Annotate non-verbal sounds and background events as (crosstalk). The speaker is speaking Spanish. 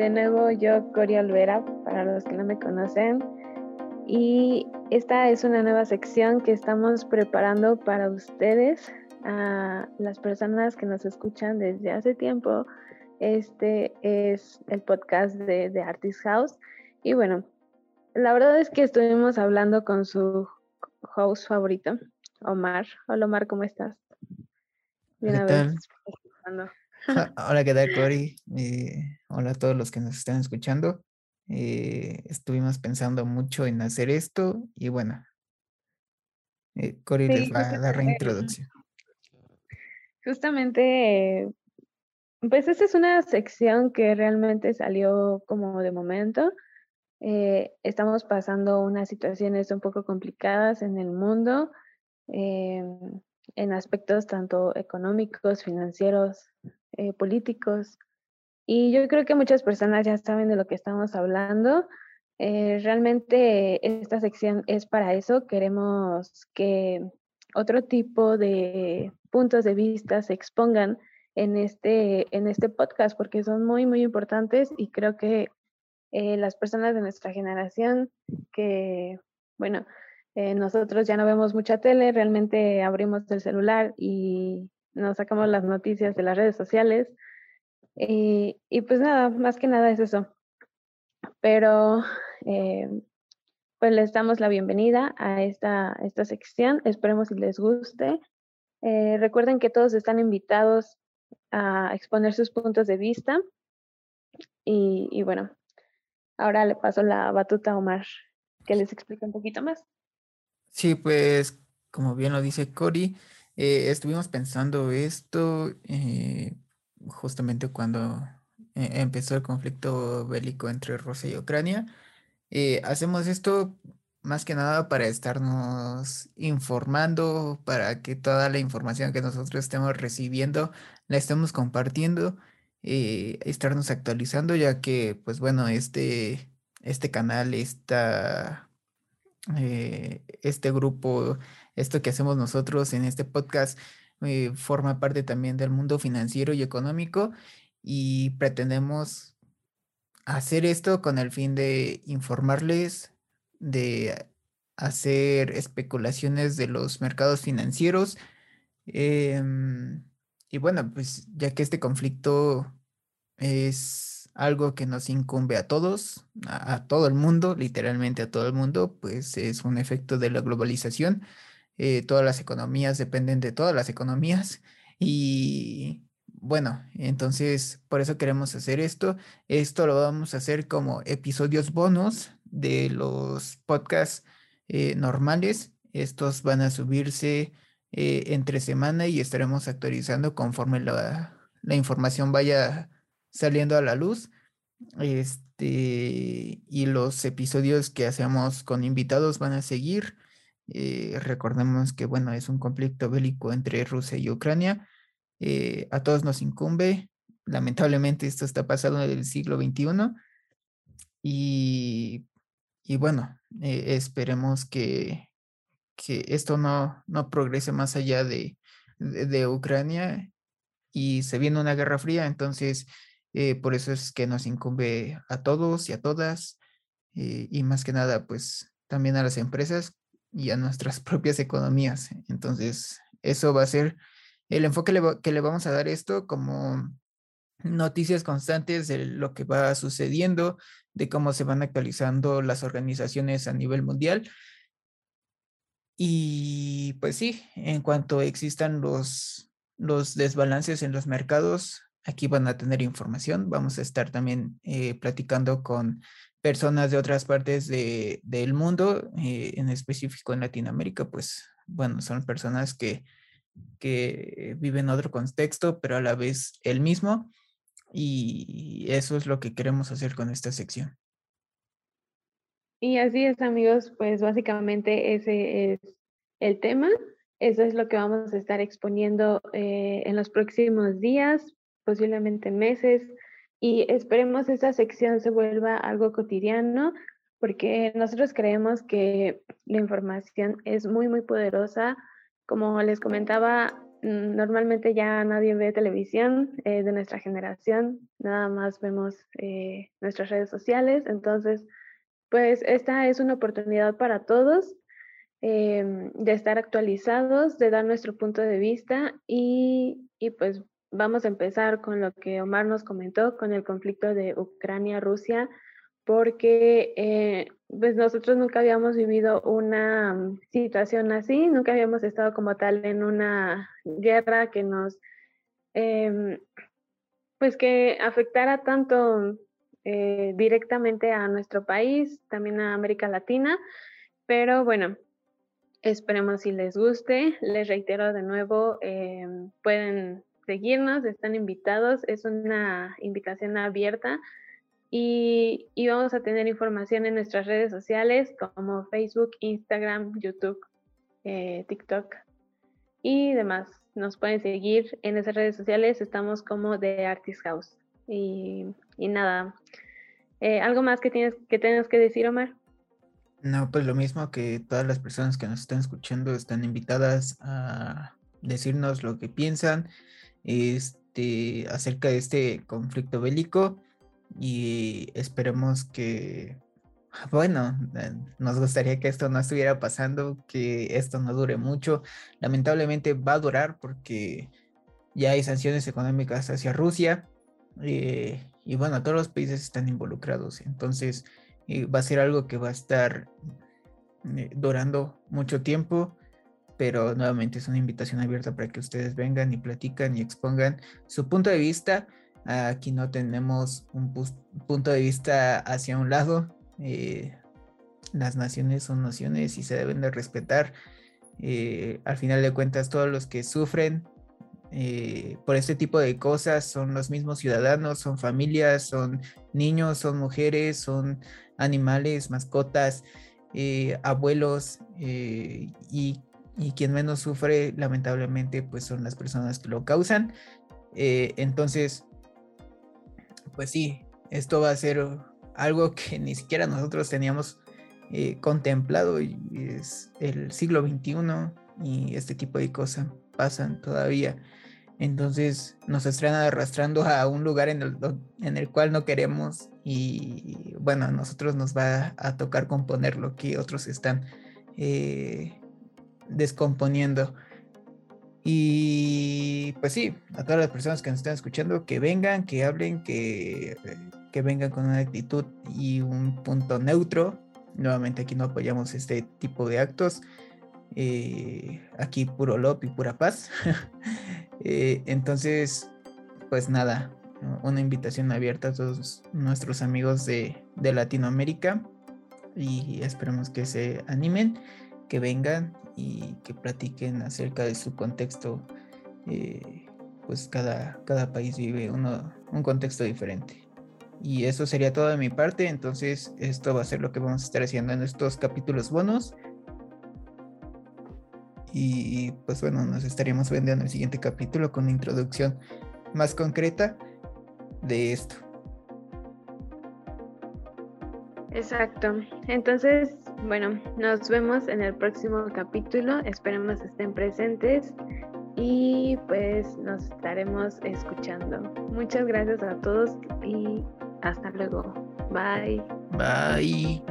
de nuevo yo, Cori Olvera, para los que no me conocen. Y esta es una nueva sección que estamos preparando para ustedes, a las personas que nos escuchan desde hace tiempo. Este es el podcast de, de Artist House. Y bueno, la verdad es que estuvimos hablando con su host favorito, Omar. Hola Omar, ¿cómo estás? ¿Qué tal? (laughs) Hola, ¿qué tal, Cory? hola a todos los que nos están escuchando. Eh, estuvimos pensando mucho en hacer esto y bueno, eh, Cory les va a dar reintroducción. Justamente, pues esta es una sección que realmente salió como de momento. Eh, estamos pasando unas situaciones un poco complicadas en el mundo, em, en aspectos tanto económicos, financieros, eh, políticos. Y yo creo que muchas personas ya saben de lo que estamos hablando. Eh, realmente esta sección es para eso. Queremos que otro tipo de puntos de vista se expongan en este, en este podcast porque son muy, muy importantes y creo que eh, las personas de nuestra generación que, bueno, nosotros ya no vemos mucha tele, realmente abrimos el celular y nos sacamos las noticias de las redes sociales. Y, pues nada, más que nada es eso. Pero eh, pues les damos la bienvenida a esta, esta sección. Esperemos si les guste. Eh, recuerden que todos están invitados a exponer sus puntos de vista. Y, y, bueno, ahora le paso la batuta a Omar, que les explique un poquito más. Sí, pues como bien lo dice Cory, eh, estuvimos pensando esto eh, justamente cuando eh, empezó el conflicto bélico entre Rusia y Ucrania. hacemos esto más que nada para estarnos informando, para que toda la información que nosotros estemos recibiendo la estemos compartiendo, estarnos actualizando, ya que, pues bueno, este, este canal, esta, este grupo esto que hacemos nosotros en este podcast eh, forma parte también del mundo financiero y económico y pretendemos hacer esto con el fin de informarles, de hacer especulaciones de los mercados financieros. Em, y bueno, pues ya que este conflicto es algo que nos incumbe a todos, a, todo el mundo, literalmente a todo el mundo, pues es un efecto de la globalización. Eh, todas las economías dependen de todas las economías (laughs) y bueno, entonces por eso queremos hacer esto. Esto lo vamos a hacer como episodios bonus de los podcasts eh, normales. Estos van a subirse eh, entre semana y estaremos actualizando conforme la, información vaya saliendo a la luz. Este, y los episodios que hacemos con invitados van a seguir. Eh, recordemos que, bueno, es un conflicto bélico entre Rusia y Ucrania. Eh, a todos nos incumbe. Lamentablemente esto está pasando en el siglo XXI. Y, y bueno, eh, esperemos que, que esto no, no progrese más allá de, de, Ucrania y se viene una guerra fría. Entonces, por eso es que nos incumbe a todos y a todas. y más que nada, pues también a las empresas y a nuestras (laughs) propias economías. Entonces, eso va a ser el enfoque que le vamos a dar esto como noticias constantes de lo que va sucediendo, de cómo se van actualizando las organizaciones a nivel mundial. Y pues sí, en cuanto existan los, los desbalances en los mercados, aquí van a tener información. Vamos a estar también eh, platicando con personas de otras partes de, del mundo, eh, en específico en Latinoamérica, pues bueno, son personas que, que viven otro contexto, pero a la vez el mismo. Y eso es lo que queremos hacer con esta sección. Y así es, amigos, pues básicamente ese es el tema. Eso es lo que vamos a estar exponiendo eh, en los próximos días, posiblemente meses y esperemos esta sección se vuelva algo cotidiano porque nosotros creemos que la información es muy, muy poderosa. Como les comentaba mm, normalmente ya nadie ve televisión eh, de nuestra generación, nada más vemos eh, nuestras redes sociales, entonces pues esta es una oportunidad para todos em, de estar actualizados, de dar nuestro punto de vista y, y pues vamos a empezar con lo que Omar nos comentó, con el conflicto de Ucrania-Rusia, porque eh, pues nosotros nunca habíamos vivido una mm, situación así, nunca habíamos estado como tal en una guerra que nos, em, pues que afectara tanto eh, directamente a nuestro país, también a América Latina, pero bueno, esperemos si les guste, les reitero de nuevo, em, pueden seguirnos, están invitados, es una invitación abierta y, vamos a tener información en nuestras redes sociales como Facebook, Instagram, YouTube, eh, TikTok y demás. Nos pueden seguir en esas redes sociales, estamos como The Artist House. Y, nada, eh, ¿algo más que tienes que, tengas que decir, Omar? No, pues lo mismo que todas las personas que nos están escuchando están invitadas a decirnos lo que piensan este, acerca de este conflicto bélico y esperemos que, bueno, eh, nos gustaría que esto no estuviera pasando, que esto no dure mucho. Lamentablemente va a durar porque ya hay sanciones económicas hacia Rusia eh, y bueno, todos los países están involucrados. Entonces eh, va a ser algo que va a estar durando mucho tiempo pero nuevamente es una invitación abierta para que ustedes vengan y platican y expongan su punto de vista Aquí no tenemos un punto de vista hacia un lado. Eh, las naciones son naciones y se deben de respetar. Eh, al final de cuentas, todos los que sufren eh, por este tipo de cosas son los mismos ciudadanos, son familias, son niños, son mujeres, son animales, mascotas, abuelos y, y, quien menos sufre lamentablemente pues son las personas que lo causan. entonces pues sí, esto va a ser algo que ni siquiera nosotros teníamos eh, contemplado es el siglo XXI y este tipo de cosas pasan todavía. Entonces nos están arrastrando a un lugar en el, en el cual no queremos y bueno, a nosotros nos va a tocar componer lo que otros están eh, descomponiendo. Y pues sí, a todas las personas que nos están escuchando, que vengan, que hablen, que, que vengan con una actitud y un punto neutro. Nuevamente aquí no apoyamos este tipo de actos. Eh, aquí puro lop y pura paz. (laughs) Eh, entonces, pues nada, una invitación abierta a todos nuestros amigos de, de Latinoamérica y esperemos que se animen, que vengan y que platiquen acerca de su contexto. Eh, pues cada, cada país vive uno, un contexto diferente. Y eso sería todo de mi parte, entonces esto va a ser lo que vamos a estar haciendo en estos capítulos bonos. Y pues bueno, nos estaríamos viendo en el siguiente capítulo con una introducción más concreta de esto. Exacto. Entonces, bueno, nos vemos en el próximo capítulo. Esperemos estén presentes y pues nos estaremos escuchando. Muchas gracias a todos y hasta luego. Bye. Bye.